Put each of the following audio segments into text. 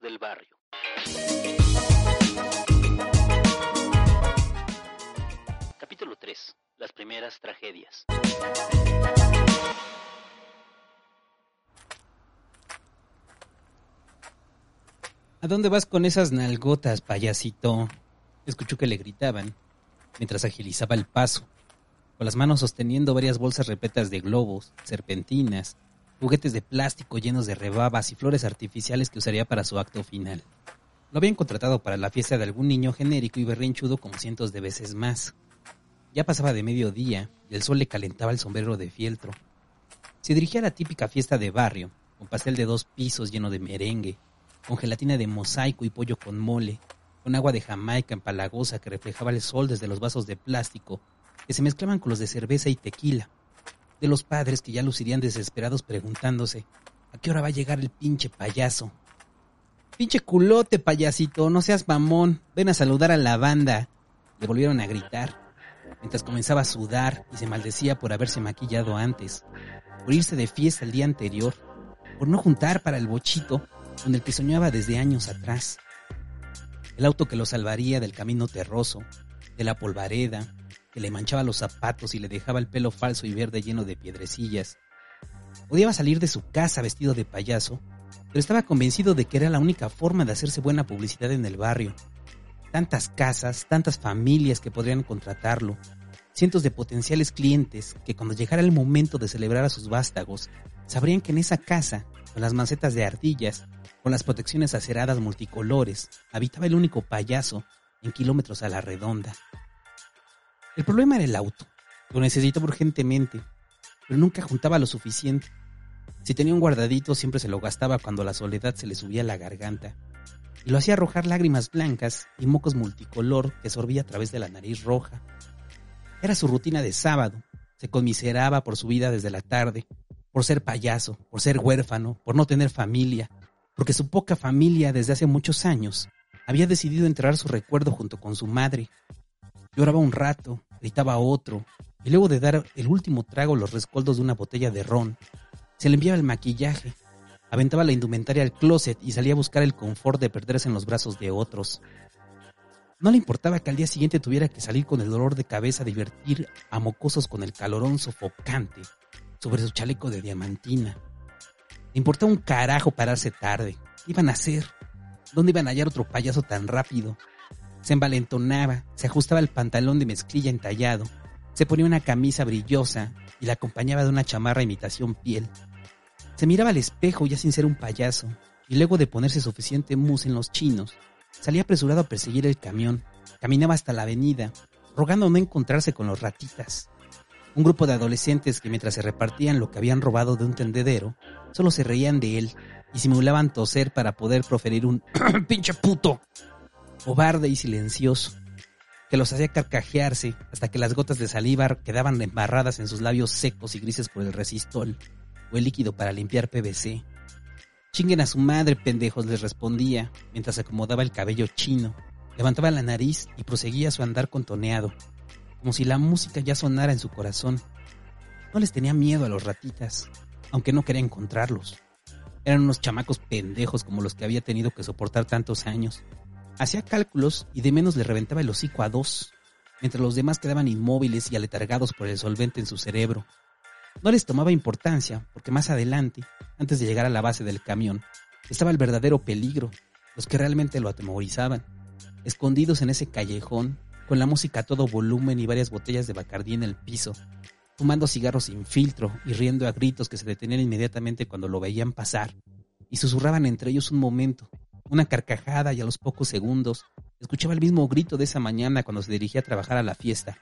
Del barrio. Capítulo 3. Las primeras tragedias. ¿A dónde vas con esas nalgotas, payasito? Escuchó que le gritaban, mientras agilizaba el paso, con las manos sosteniendo varias bolsas repletas de globos, serpentinas, juguetes de plástico llenos de rebabas y flores artificiales que usaría para su acto final. Lo habían contratado para la fiesta de algún niño genérico y berrinchudo como cientos de veces más. Ya pasaba de mediodía y el sol le calentaba el sombrero de fieltro. Se dirigía a la típica fiesta de barrio, con pastel de dos pisos lleno de merengue, con gelatina de mosaico y pollo con mole, con agua de Jamaica empalagosa que reflejaba el sol desde los vasos de plástico que se mezclaban con los de cerveza y tequila, de los padres que ya lucirían desesperados preguntándose ¿a qué hora va a llegar el pinche payaso? Pinche culote, payasito, no seas mamón, ven a saludar a la banda. Le volvieron a gritar, mientras comenzaba a sudar y se maldecía por haberse maquillado antes, por irse de fiesta el día anterior, por no juntar para el bochito con el que soñaba desde años atrás. El auto que lo salvaría del camino terroso, de la polvareda, que le manchaba los zapatos y le dejaba el pelo falso y verde lleno de piedrecillas. Odiaba salir de su casa vestido de payaso, pero estaba convencido de que era la única forma de hacerse buena publicidad en el barrio. Tantas casas, tantas familias que podrían contratarlo, cientos de potenciales clientes que cuando llegara el momento de celebrar a sus vástagos, sabrían que en esa casa, con las macetas de ardillas, con las protecciones aceradas multicolores, habitaba el único payaso en kilómetros a la redonda. El problema era el auto. Lo necesitaba urgentemente, pero nunca juntaba lo suficiente. Si tenía un guardadito, siempre se lo gastaba cuando la soledad se le subía la garganta. Y lo hacía arrojar lágrimas blancas y mocos multicolor que sorbía a través de la nariz roja. Era su rutina de sábado. Se conmiseraba por su vida desde la tarde, por ser payaso, por ser huérfano, por no tener familia, porque su poca familia desde hace muchos años había decidido enterrar su recuerdo junto con su madre. Lloraba un rato, gritaba otro, y luego de dar el último trago los rescoldos de una botella de ron, se le enviaba el maquillaje, aventaba la indumentaria al closet y salía a buscar el confort de perderse en los brazos de otros. No le importaba que al día siguiente tuviera que salir con el dolor de cabeza a divertir a mocosos con el calorón sofocante sobre su chaleco de diamantina. Le importaba un carajo pararse tarde. ¿Qué iban a hacer? ¿Dónde iban a hallar otro payaso tan rápido? Se envalentonaba, se ajustaba el pantalón de mezclilla entallado, se ponía una camisa brillosa y la acompañaba de una chamarra imitación piel. Se miraba al espejo ya sin ser un payaso, y luego de ponerse suficiente mousse en los chinos, salía apresurado a perseguir el camión. Caminaba hasta la avenida, rogando no encontrarse con los ratitas. Un grupo de adolescentes que mientras se repartían lo que habían robado de un tendedero, solo se reían de él y simulaban toser para poder proferir un pinche puto, cobarde y silencioso, que los hacía carcajearse hasta que las gotas de saliva quedaban embarradas en sus labios secos y grises por el resistol o el líquido para limpiar PVC. Chinguen a su madre, pendejos, les respondía, mientras acomodaba el cabello chino, levantaba la nariz y proseguía su andar contoneado, como si la música ya sonara en su corazón. No les tenía miedo a los ratitas, aunque no quería encontrarlos. Eran unos chamacos pendejos como los que había tenido que soportar tantos años. Hacía cálculos y de menos le reventaba el hocico a dos, mientras los demás quedaban inmóviles y aletargados por el solvente en su cerebro. No les tomaba importancia, porque más adelante, antes de llegar a la base del camión, estaba el verdadero peligro, los que realmente lo atemorizaban, escondidos en ese callejón, con la música a todo volumen y varias botellas de bacardí en el piso, fumando cigarros sin filtro y riendo a gritos que se detenían inmediatamente cuando lo veían pasar, y susurraban entre ellos un momento, una carcajada y a los pocos segundos escuchaba el mismo grito de esa mañana cuando se dirigía a trabajar a la fiesta,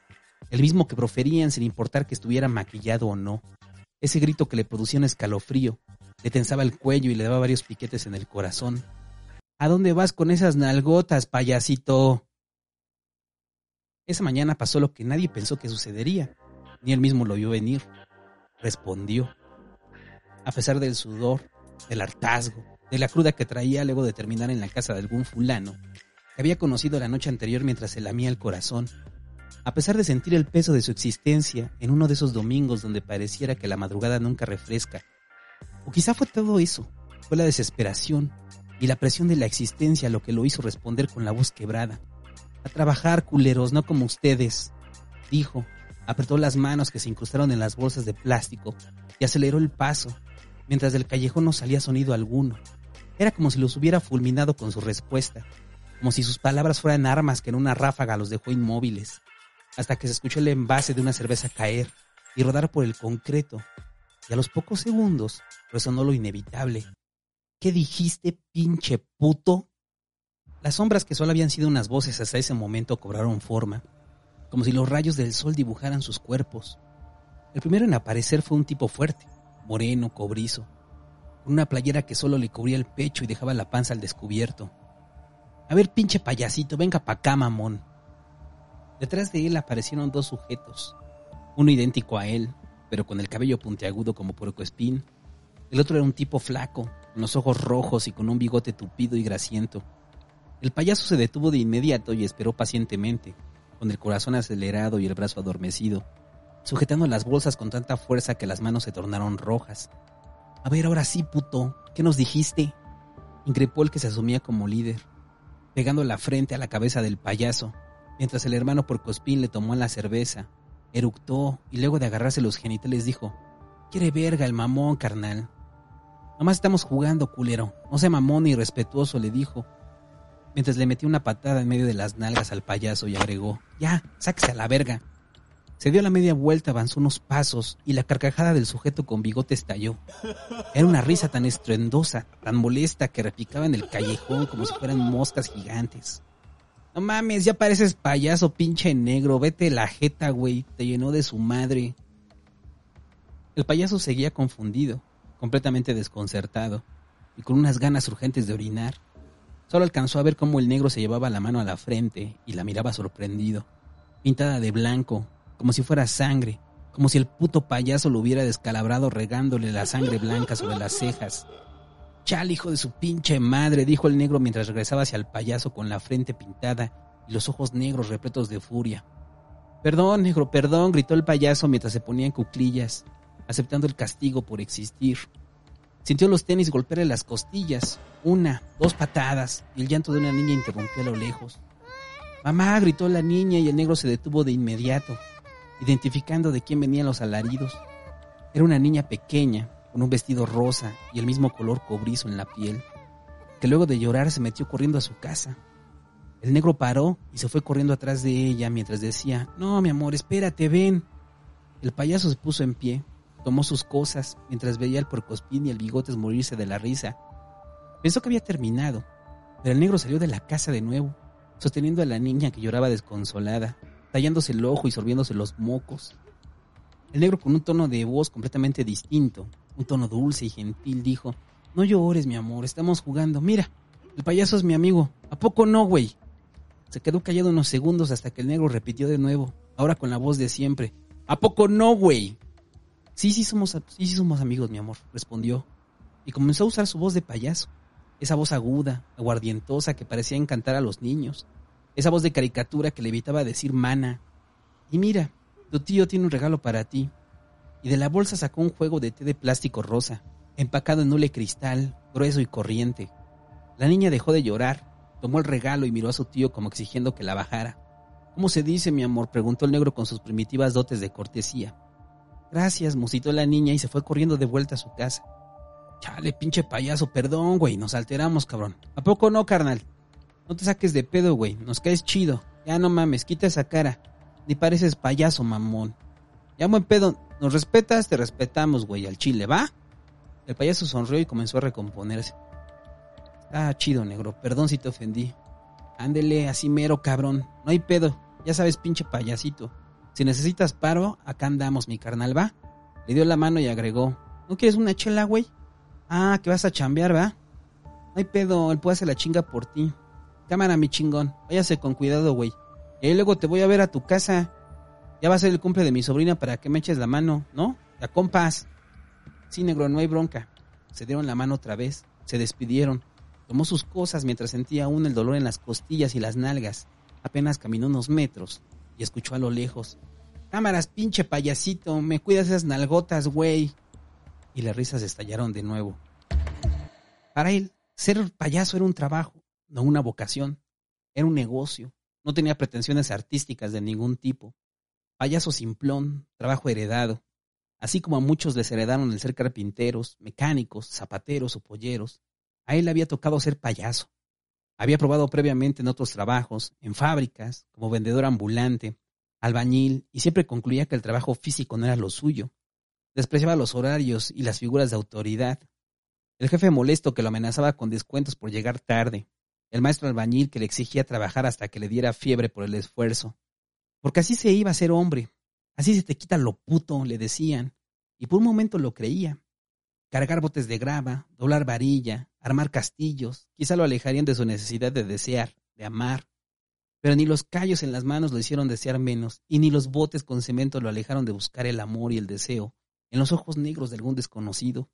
el mismo que proferían sin importar que estuviera maquillado o no. Ese grito que le producía un escalofrío, le tensaba el cuello y le daba varios piquetes en el corazón. ¿A dónde vas con esas nalgotas, payasito? Esa mañana pasó lo que nadie pensó que sucedería, ni él mismo lo vio venir. Respondió. A pesar del sudor, del hartazgo, de la cruda que traía luego de terminar en la casa de algún fulano, que había conocido la noche anterior mientras se lamía el corazón, a pesar de sentir el peso de su existencia en uno de esos domingos donde pareciera que la madrugada nunca refresca. O quizá fue todo eso, fue la desesperación y la presión de la existencia lo que lo hizo responder con la voz quebrada. A trabajar, culeros, no como ustedes, dijo. Apretó las manos que se incrustaron en las bolsas de plástico y aceleró el paso, mientras del callejón no salía sonido alguno. Era como si los hubiera fulminado con su respuesta, como si sus palabras fueran armas que en una ráfaga los dejó inmóviles, hasta que se escuchó el envase de una cerveza caer y rodar por el concreto, y a los pocos segundos resonó lo inevitable. ¿Qué dijiste, pinche puto? Las sombras que solo habían sido unas voces hasta ese momento cobraron forma, como si los rayos del sol dibujaran sus cuerpos. El primero en aparecer fue un tipo fuerte, moreno, cobrizo, con una playera que solo le cubría el pecho y dejaba la panza al descubierto. A ver, pinche payasito, venga pa' acá, mamón. Detrás de él aparecieron dos sujetos, uno idéntico a él, pero con el cabello puntiagudo como espín. El otro era un tipo flaco, con los ojos rojos y con un bigote tupido y grasiento. El payaso se detuvo de inmediato y esperó pacientemente, con el corazón acelerado y el brazo adormecido, sujetando las bolsas con tanta fuerza que las manos se tornaron rojas. A ver, ahora sí, puto, ¿qué nos dijiste? increpó el que se asumía como líder, pegando la frente a la cabeza del payaso, mientras el hermano Porcospín le tomó la cerveza, eructó y luego de agarrarse los genitales dijo, Quiere verga el mamón, carnal. Nomás estamos jugando, culero. No sea mamón ni respetuoso, le dijo, mientras le metió una patada en medio de las nalgas al payaso y agregó, ya, sáquese a la verga. Se dio la media vuelta, avanzó unos pasos y la carcajada del sujeto con bigote estalló. Era una risa tan estruendosa, tan molesta que repicaba en el callejón como si fueran moscas gigantes. No mames, ya pareces payaso pinche negro, vete la jeta, güey, te llenó de su madre. El payaso seguía confundido completamente desconcertado y con unas ganas urgentes de orinar. Solo alcanzó a ver cómo el negro se llevaba la mano a la frente y la miraba sorprendido, pintada de blanco, como si fuera sangre, como si el puto payaso lo hubiera descalabrado regándole la sangre blanca sobre las cejas. Chal, hijo de su pinche madre, dijo el negro mientras regresaba hacia el payaso con la frente pintada y los ojos negros repletos de furia. Perdón, negro, perdón, gritó el payaso mientras se ponía en cuclillas aceptando el castigo por existir. Sintió los tenis golpearle las costillas, una, dos patadas, y el llanto de una niña interrumpió a lo lejos. Mamá, gritó la niña y el negro se detuvo de inmediato, identificando de quién venían los alaridos. Era una niña pequeña, con un vestido rosa y el mismo color cobrizo en la piel, que luego de llorar se metió corriendo a su casa. El negro paró y se fue corriendo atrás de ella mientras decía, No, mi amor, espérate, ven. El payaso se puso en pie, Tomó sus cosas mientras veía al porcospín y el bigotes morirse de la risa. Pensó que había terminado, pero el negro salió de la casa de nuevo, sosteniendo a la niña que lloraba desconsolada, tallándose el ojo y sorbiéndose los mocos. El negro con un tono de voz completamente distinto, un tono dulce y gentil, dijo, No llores, mi amor, estamos jugando. Mira, el payaso es mi amigo. ¿A poco no, güey? Se quedó callado unos segundos hasta que el negro repitió de nuevo, ahora con la voz de siempre. ¿A poco no, güey? Sí, sí somos, sí, sí somos amigos, mi amor, respondió. Y comenzó a usar su voz de payaso. Esa voz aguda, aguardientosa que parecía encantar a los niños. Esa voz de caricatura que le evitaba decir mana. Y mira, tu tío tiene un regalo para ti. Y de la bolsa sacó un juego de té de plástico rosa, empacado en hule cristal, grueso y corriente. La niña dejó de llorar, tomó el regalo y miró a su tío como exigiendo que la bajara. ¿Cómo se dice, mi amor? preguntó el negro con sus primitivas dotes de cortesía. Gracias, musitó la niña y se fue corriendo de vuelta a su casa. Chale, pinche payaso, perdón, güey, nos alteramos, cabrón. ¿A poco no, carnal? No te saques de pedo, güey, nos caes chido. Ya no mames, quita esa cara. Ni pareces payaso, mamón. Ya buen pedo, nos respetas, te respetamos, güey, al chile, ¿va? El payaso sonrió y comenzó a recomponerse. Ah, chido, negro, perdón si te ofendí. Ándele, así mero, cabrón. No hay pedo, ya sabes, pinche payasito. Si necesitas paro, acá andamos, mi carnal, ¿va? Le dio la mano y agregó, ¿no quieres una chela, güey? Ah, que vas a chambear, ¿va? No hay pedo, él puede hacer la chinga por ti. Cámara, mi chingón, váyase con cuidado, güey. Y luego te voy a ver a tu casa. Ya va a ser el cumple de mi sobrina para que me eches la mano, ¿no? Ya compas. Sí, negro, no hay bronca. Se dieron la mano otra vez, se despidieron. Tomó sus cosas mientras sentía aún el dolor en las costillas y las nalgas. Apenas caminó unos metros y escuchó a lo lejos. Cámaras, pinche payasito, me cuidas esas nalgotas, güey. Y las risas estallaron de nuevo. Para él, ser payaso era un trabajo, no una vocación. Era un negocio. No tenía pretensiones artísticas de ningún tipo. Payaso simplón, trabajo heredado. Así como a muchos les heredaron el ser carpinteros, mecánicos, zapateros o polleros, a él había tocado ser payaso. Había probado previamente en otros trabajos, en fábricas, como vendedor ambulante, albañil, y siempre concluía que el trabajo físico no era lo suyo. Despreciaba los horarios y las figuras de autoridad. El jefe molesto que lo amenazaba con descuentos por llegar tarde. El maestro albañil que le exigía trabajar hasta que le diera fiebre por el esfuerzo. Porque así se iba a ser hombre, Así se te quita lo puto, le decían, y por un momento lo creía. Cargar botes de grava, doblar varilla, armar castillos, quizá lo alejarían de su necesidad de desear, de amar. Pero ni los callos en las manos lo hicieron desear menos, y ni los botes con cemento lo alejaron de buscar el amor y el deseo en los ojos negros de algún desconocido.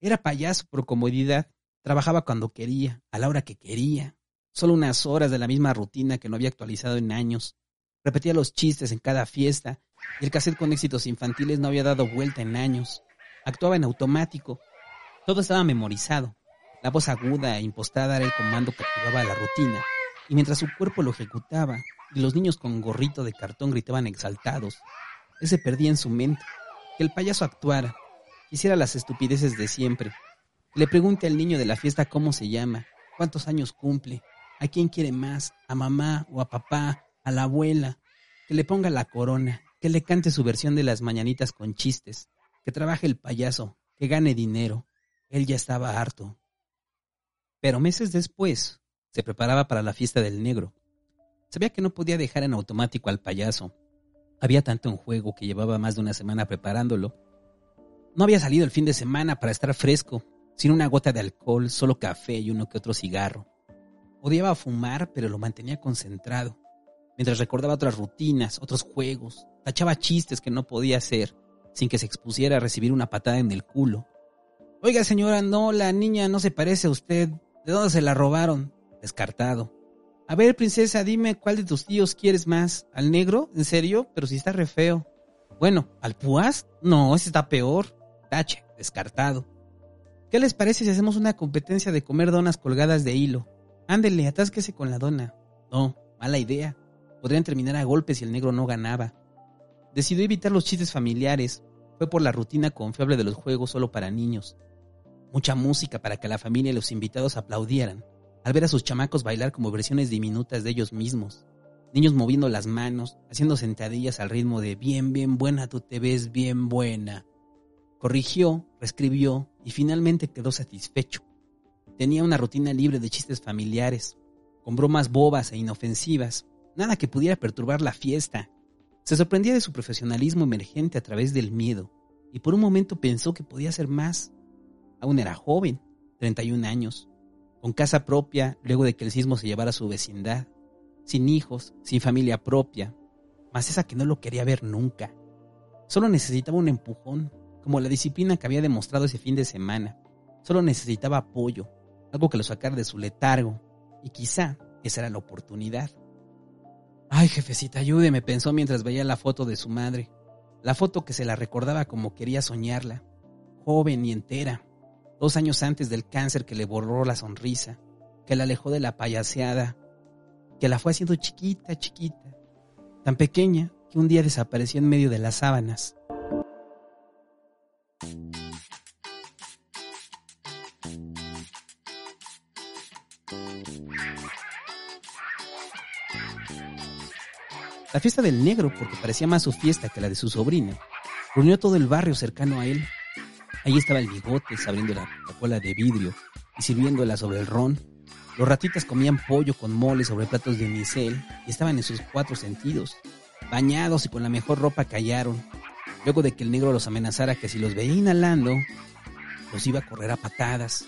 Era payaso por comodidad, trabajaba cuando quería, a la hora que quería, solo unas horas de la misma rutina que no había actualizado en años. Repetía los chistes en cada fiesta y el cassette con éxitos infantiles no había dado vuelta en años. Actuaba en automático. Todo estaba memorizado. La voz aguda e impostada era el comando que activaba la rutina. Y mientras su cuerpo lo ejecutaba y los niños con gorrito de cartón gritaban exaltados, él se perdía en su mente. Que el payaso actuara, hiciera las estupideces de siempre. Le pregunte al niño de la fiesta cómo se llama, cuántos años cumple, a quién quiere más, a mamá o a papá, a la abuela, que le ponga la corona, que le cante su versión de las mañanitas con chistes, que trabaje el payaso, que gane dinero. Él ya estaba harto. Pero meses después, se preparaba para la fiesta del negro. Sabía que no podía dejar en automático al payaso. Había tanto en juego que llevaba más de una semana preparándolo. No había salido el fin de semana para estar fresco, sin una gota de alcohol, solo café y uno que otro cigarro. Odiaba fumar, pero lo mantenía concentrado mientras recordaba otras rutinas, otros juegos, tachaba chistes que no podía hacer sin que se expusiera a recibir una patada en el culo. Oiga señora, no, la niña no se parece a usted. ¿De dónde se la robaron? Descartado. A ver, princesa, dime cuál de tus tíos quieres más. ¿Al negro? ¿En serio? Pero si está re feo. Bueno, ¿al púas? No, ese está peor. Tache, descartado. ¿Qué les parece si hacemos una competencia de comer donas colgadas de hilo? Ándele, atásquese con la dona. No, mala idea. Podrían terminar a golpes si el negro no ganaba. Decidió evitar los chistes familiares. Fue por la rutina confiable de los juegos solo para niños. Mucha música para que la familia y los invitados aplaudieran al ver a sus chamacos bailar como versiones diminutas de ellos mismos. Niños moviendo las manos, haciendo sentadillas al ritmo de bien, bien buena, tú te ves bien buena. Corrigió, reescribió y finalmente quedó satisfecho. Tenía una rutina libre de chistes familiares, con bromas bobas e inofensivas, nada que pudiera perturbar la fiesta. Se sorprendía de su profesionalismo emergente a través del miedo, y por un momento pensó que podía ser más. Aún era joven, 31 años, con casa propia luego de que el sismo se llevara a su vecindad, sin hijos, sin familia propia, más esa que no lo quería ver nunca. Solo necesitaba un empujón, como la disciplina que había demostrado ese fin de semana. Solo necesitaba apoyo, algo que lo sacara de su letargo, y quizá esa era la oportunidad. Ay, jefecita, ayúdeme, pensó mientras veía la foto de su madre. La foto que se la recordaba como quería soñarla. Joven y entera. Dos años antes del cáncer que le borró la sonrisa, que la alejó de la payaseada, que la fue haciendo chiquita, chiquita, tan pequeña que un día desapareció en medio de las sábanas. La fiesta del negro, porque parecía más su fiesta que la de su sobrina, reunió todo el barrio cercano a él. Ahí estaba el bigote abriendo la cola de vidrio y sirviéndola sobre el ron. Los ratitas comían pollo con mole sobre platos de unicel y estaban en sus cuatro sentidos. bañados y con la mejor ropa callaron, luego de que el negro los amenazara que si los veía inhalando, los iba a correr a patadas.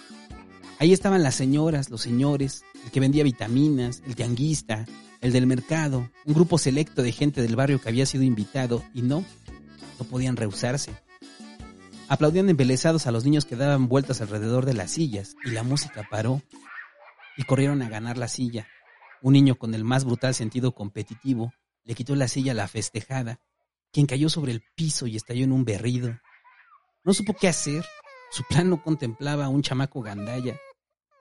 Ahí estaban las señoras, los señores, el que vendía vitaminas, el tianguista, el del mercado, un grupo selecto de gente del barrio que había sido invitado y no, no podían rehusarse. Aplaudían embelesados a los niños que daban vueltas alrededor de las sillas y la música paró y corrieron a ganar la silla. Un niño con el más brutal sentido competitivo le quitó la silla a la festejada, quien cayó sobre el piso y estalló en un berrido. No supo qué hacer. Su plan no contemplaba a un chamaco gandalla.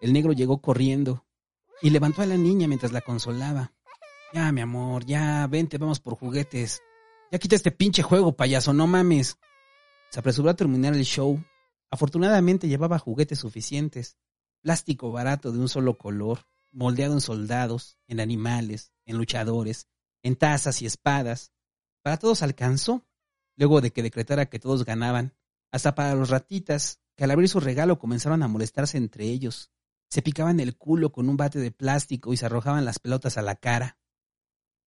El negro llegó corriendo y levantó a la niña mientras la consolaba. Ya, mi amor, ya, vente, vamos por juguetes. Ya quita este pinche juego, payaso, no mames. Se apresuró a terminar el show. Afortunadamente llevaba juguetes suficientes. Plástico barato de un solo color, moldeado en soldados, en animales, en luchadores, en tazas y espadas. Para todos alcanzó, luego de que decretara que todos ganaban, hasta para los ratitas, que al abrir su regalo comenzaron a molestarse entre ellos. Se picaban el culo con un bate de plástico y se arrojaban las pelotas a la cara.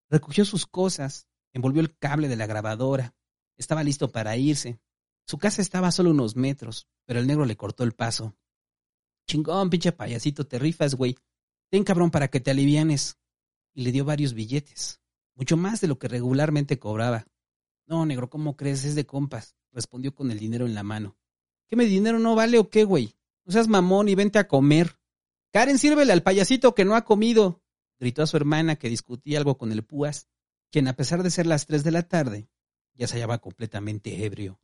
Recogió sus cosas, envolvió el cable de la grabadora. Estaba listo para irse. Su casa estaba solo unos metros, pero el negro le cortó el paso. Chingón, pinche payasito, te rifas, güey. Ten cabrón para que te alivianes. Y le dio varios billetes, mucho más de lo que regularmente cobraba. No, negro, ¿cómo crees? Es de compas, respondió con el dinero en la mano. ¿Qué mi dinero no vale o qué, güey? No seas mamón y vente a comer. Karen, sírvele al payasito que no ha comido, gritó a su hermana que discutía algo con el púas, quien a pesar de ser las tres de la tarde, ya se hallaba completamente ebrio.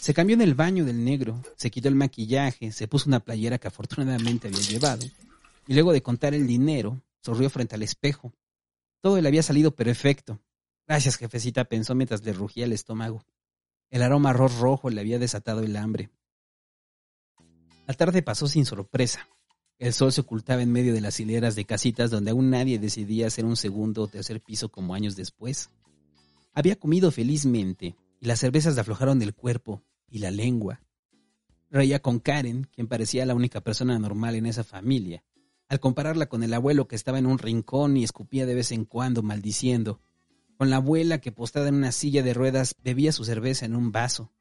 Se cambió en el baño del negro, se quitó el maquillaje, se puso una playera que afortunadamente había llevado, y luego de contar el dinero, sonrió frente al espejo. Todo le había salido perfecto. Gracias, jefecita, pensó mientras le rugía el estómago. El aroma arroz rojo le había desatado el hambre. La tarde pasó sin sorpresa. El sol se ocultaba en medio de las hileras de casitas donde aún nadie decidía hacer un segundo o tercer piso como años después. Había comido felizmente y las cervezas le aflojaron del cuerpo y la lengua. Reía con Karen, quien parecía la única persona normal en esa familia, al compararla con el abuelo que estaba en un rincón y escupía de vez en cuando maldiciendo, con la abuela que postada en una silla de ruedas bebía su cerveza en un vaso,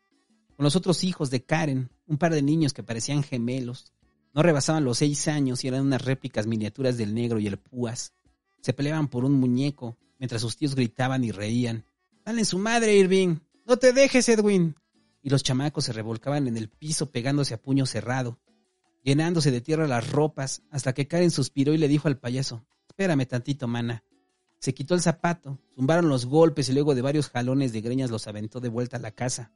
con los otros hijos de Karen, un par de niños que parecían gemelos, no rebasaban los seis años y eran unas réplicas miniaturas del negro y el púas. Se peleaban por un muñeco, mientras sus tíos gritaban y reían. Dale su madre, Irving. No te dejes, Edwin. Y los chamacos se revolcaban en el piso pegándose a puño cerrado, llenándose de tierra las ropas, hasta que Karen suspiró y le dijo al payaso, espérame tantito, mana. Se quitó el zapato, zumbaron los golpes y luego de varios jalones de greñas los aventó de vuelta a la casa.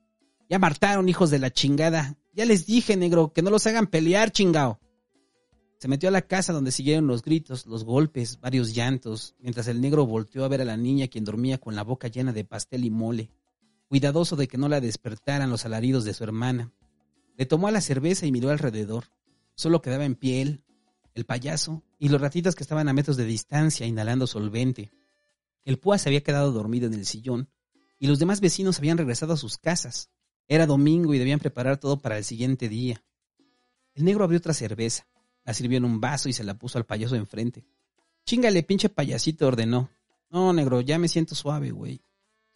Ya martaron, hijos de la chingada. Ya les dije, negro, que no los hagan pelear, chingao. Se metió a la casa donde siguieron los gritos, los golpes, varios llantos, mientras el negro volteó a ver a la niña quien dormía con la boca llena de pastel y mole, cuidadoso de que no la despertaran los alaridos de su hermana. Le tomó a la cerveza y miró alrededor. Solo quedaba en pie él, el payaso y los ratitas que estaban a metros de distancia inhalando solvente. El púa se había quedado dormido en el sillón y los demás vecinos habían regresado a sus casas. Era domingo y debían preparar todo para el siguiente día. El negro abrió otra cerveza, la sirvió en un vaso y se la puso al payaso enfrente. Chingale, pinche payasito, ordenó. No, negro, ya me siento suave, güey.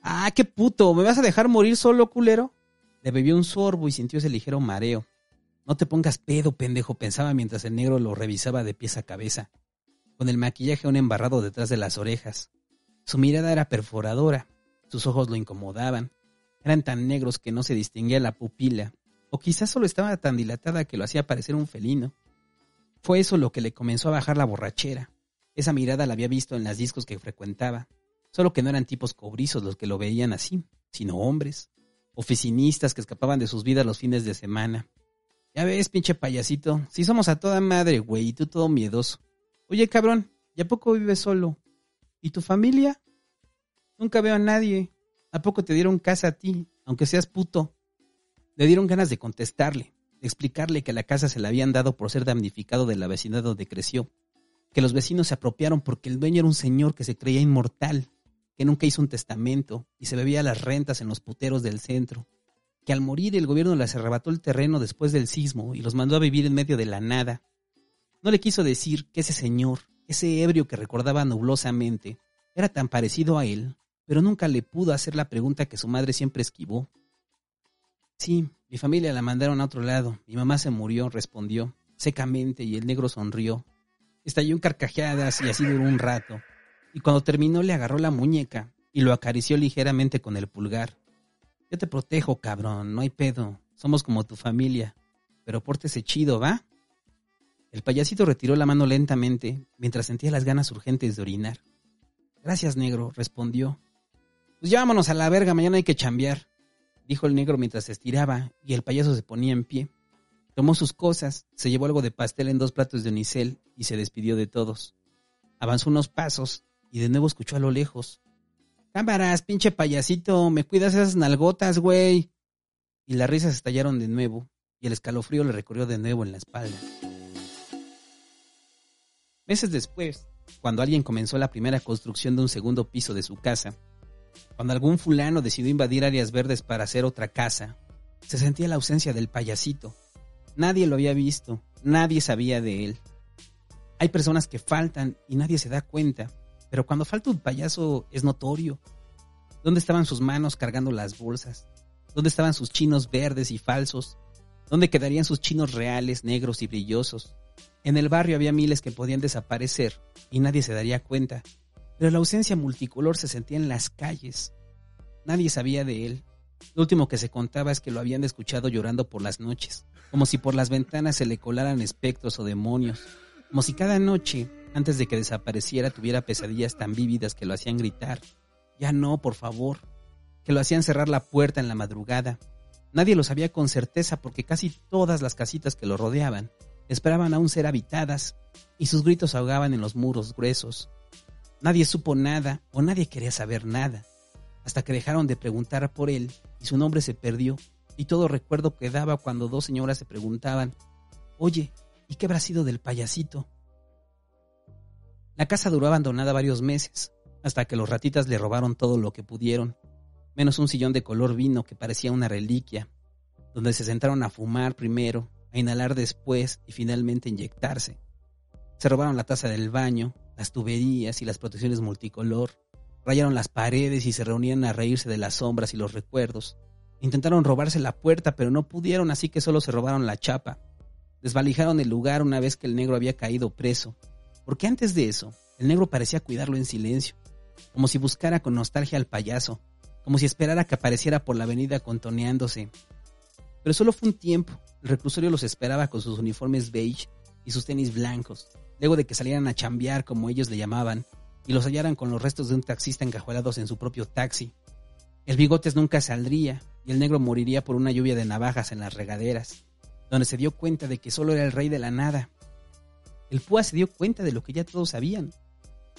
Ah, qué puto, ¿me vas a dejar morir solo, culero? Le bebió un sorbo y sintió ese ligero mareo. No te pongas pedo, pendejo, pensaba mientras el negro lo revisaba de pies a cabeza, con el maquillaje aún embarrado detrás de las orejas. Su mirada era perforadora, sus ojos lo incomodaban, eran tan negros que no se distinguía la pupila, o quizás solo estaba tan dilatada que lo hacía parecer un felino. Fue eso lo que le comenzó a bajar la borrachera. Esa mirada la había visto en las discos que frecuentaba, solo que no eran tipos cobrizos los que lo veían así, sino hombres, oficinistas que escapaban de sus vidas los fines de semana, ya ves, pinche payasito, si somos a toda madre, güey, y tú todo miedoso. Oye, cabrón, ¿y a poco vives solo? ¿Y tu familia? Nunca veo a nadie. ¿A poco te dieron casa a ti, aunque seas puto? Le dieron ganas de contestarle, de explicarle que la casa se la habían dado por ser damnificado de la vecindad donde creció, que los vecinos se apropiaron porque el dueño era un señor que se creía inmortal, que nunca hizo un testamento y se bebía las rentas en los puteros del centro, que al morir el gobierno les arrebató el terreno después del sismo y los mandó a vivir en medio de la nada. No le quiso decir que ese señor, ese ebrio que recordaba nublosamente, era tan parecido a él pero nunca le pudo hacer la pregunta que su madre siempre esquivó. Sí, mi familia la mandaron a otro lado. Mi mamá se murió, respondió, secamente, y el negro sonrió. Estalló en carcajadas y así duró un rato. Y cuando terminó le agarró la muñeca y lo acarició ligeramente con el pulgar. Yo te protejo, cabrón, no hay pedo. Somos como tu familia. Pero pórtese chido, ¿va? El payasito retiró la mano lentamente mientras sentía las ganas urgentes de orinar. Gracias, negro, respondió. Pues vámonos a la verga, mañana hay que chambear, dijo el negro mientras se estiraba y el payaso se ponía en pie. Tomó sus cosas, se llevó algo de pastel en dos platos de unicel y se despidió de todos. Avanzó unos pasos y de nuevo escuchó a lo lejos. Cámaras, pinche payasito, me cuidas esas nalgotas, güey. Y las risas estallaron de nuevo y el escalofrío le recorrió de nuevo en la espalda. Meses después, cuando alguien comenzó la primera construcción de un segundo piso de su casa, cuando algún fulano decidió invadir áreas verdes para hacer otra casa, se sentía la ausencia del payasito. Nadie lo había visto, nadie sabía de él. Hay personas que faltan y nadie se da cuenta, pero cuando falta un payaso es notorio. ¿Dónde estaban sus manos cargando las bolsas? ¿Dónde estaban sus chinos verdes y falsos? ¿Dónde quedarían sus chinos reales, negros y brillosos? En el barrio había miles que podían desaparecer y nadie se daría cuenta, pero la ausencia multicolor se sentía en las calles. Nadie sabía de él. Lo último que se contaba es que lo habían escuchado llorando por las noches, como si por las ventanas se le colaran espectros o demonios, como si cada noche, antes de que desapareciera, tuviera pesadillas tan vívidas que lo hacían gritar. Ya no, por favor, que lo hacían cerrar la puerta en la madrugada. Nadie lo sabía con certeza porque casi todas las casitas que lo rodeaban esperaban aún ser habitadas y sus gritos ahogaban en los muros gruesos. Nadie supo nada o nadie quería saber nada, hasta que dejaron de preguntar por él y su nombre se perdió y todo recuerdo quedaba cuando dos señoras se preguntaban, oye, ¿y qué habrá sido del payasito? La casa duró abandonada varios meses, hasta que los ratitas le robaron todo lo que pudieron, menos un sillón de color vino que parecía una reliquia, donde se sentaron a fumar primero a inhalar después y finalmente inyectarse. Se robaron la taza del baño, las tuberías y las protecciones multicolor, rayaron las paredes y se reunían a reírse de las sombras y los recuerdos. Intentaron robarse la puerta, pero no pudieron, así que solo se robaron la chapa. Desvalijaron el lugar una vez que el negro había caído preso, porque antes de eso, el negro parecía cuidarlo en silencio, como si buscara con nostalgia al payaso, como si esperara que apareciera por la avenida contoneándose. Pero solo fue un tiempo, el reclusorio los esperaba con sus uniformes beige y sus tenis blancos, luego de que salieran a chambear como ellos le llamaban, y los hallaran con los restos de un taxista encajuelados en su propio taxi. El bigotes nunca saldría, y el negro moriría por una lluvia de navajas en las regaderas, donde se dio cuenta de que solo era el rey de la nada. El púa se dio cuenta de lo que ya todos sabían,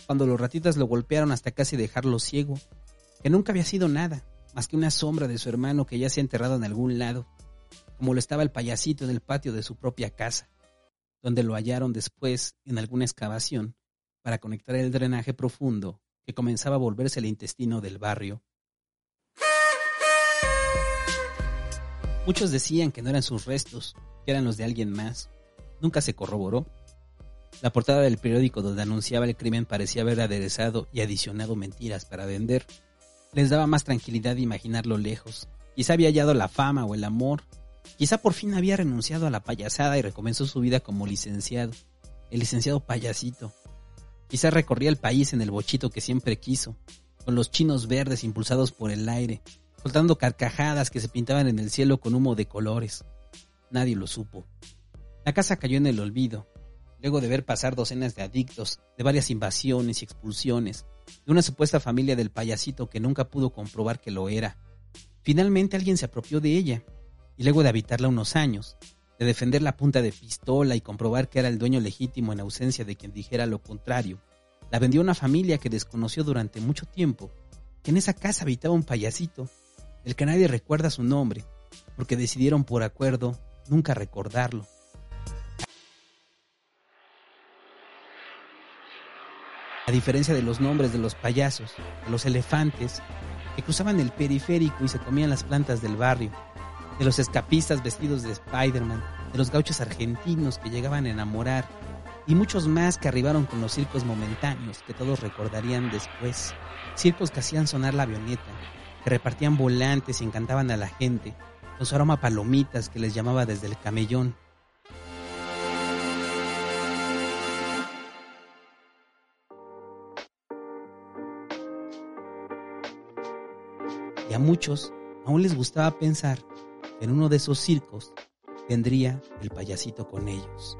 cuando los ratitas lo golpearon hasta casi dejarlo ciego, que nunca había sido nada, más que una sombra de su hermano que ya se ha enterrado en algún lado como lo estaba el payasito en el patio de su propia casa, donde lo hallaron después en alguna excavación para conectar el drenaje profundo que comenzaba a volverse el intestino del barrio. Muchos decían que no eran sus restos, que eran los de alguien más. Nunca se corroboró. La portada del periódico donde anunciaba el crimen parecía haber aderezado y adicionado mentiras para vender. Les daba más tranquilidad imaginarlo lejos. Quizá había hallado la fama o el amor, Quizá por fin había renunciado a la payasada y recomenzó su vida como licenciado, el licenciado payasito. Quizá recorría el país en el bochito que siempre quiso, con los chinos verdes impulsados por el aire, soltando carcajadas que se pintaban en el cielo con humo de colores. Nadie lo supo. La casa cayó en el olvido, luego de ver pasar docenas de adictos, de varias invasiones y expulsiones, de una supuesta familia del payasito que nunca pudo comprobar que lo era. Finalmente alguien se apropió de ella y luego de habitarla unos años, de defender la punta de pistola y comprobar que era el dueño legítimo en ausencia de quien dijera lo contrario, la vendió a una familia que desconoció durante mucho tiempo que en esa casa habitaba un payasito, el que nadie recuerda su nombre, porque decidieron por acuerdo nunca recordarlo. diferencia de los nombres de los payasos, de los elefantes, que cruzaban el periférico y se comían las plantas del barrio, de los escapistas vestidos de Spider-Man, de los gauchos argentinos que llegaban a enamorar, y muchos más que arribaron con los circos momentáneos que todos recordarían después, circos que hacían sonar la avioneta, que repartían volantes y encantaban a la gente, con su aroma palomitas que les llamaba desde el camellón, a muchos aún les gustaba pensar que en uno de esos circos vendría el payasito con ellos.